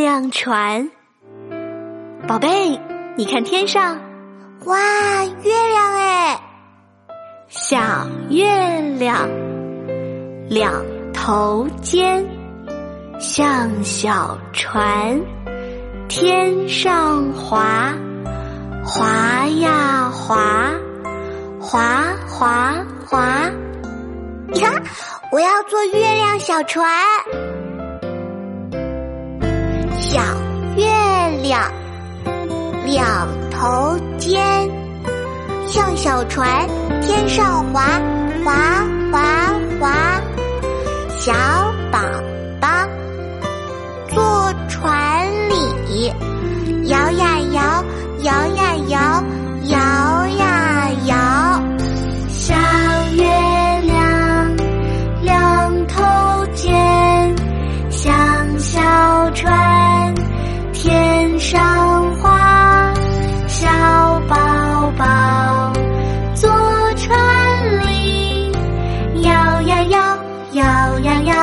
亮船。宝贝，你看天上，哇，月亮哎！小月亮，两头尖，像小船，天上滑，滑呀滑，滑滑滑。呀，我要坐月亮小船。小月亮，两头尖，像小船，天上滑，滑滑滑。小宝宝坐船里，羊羊。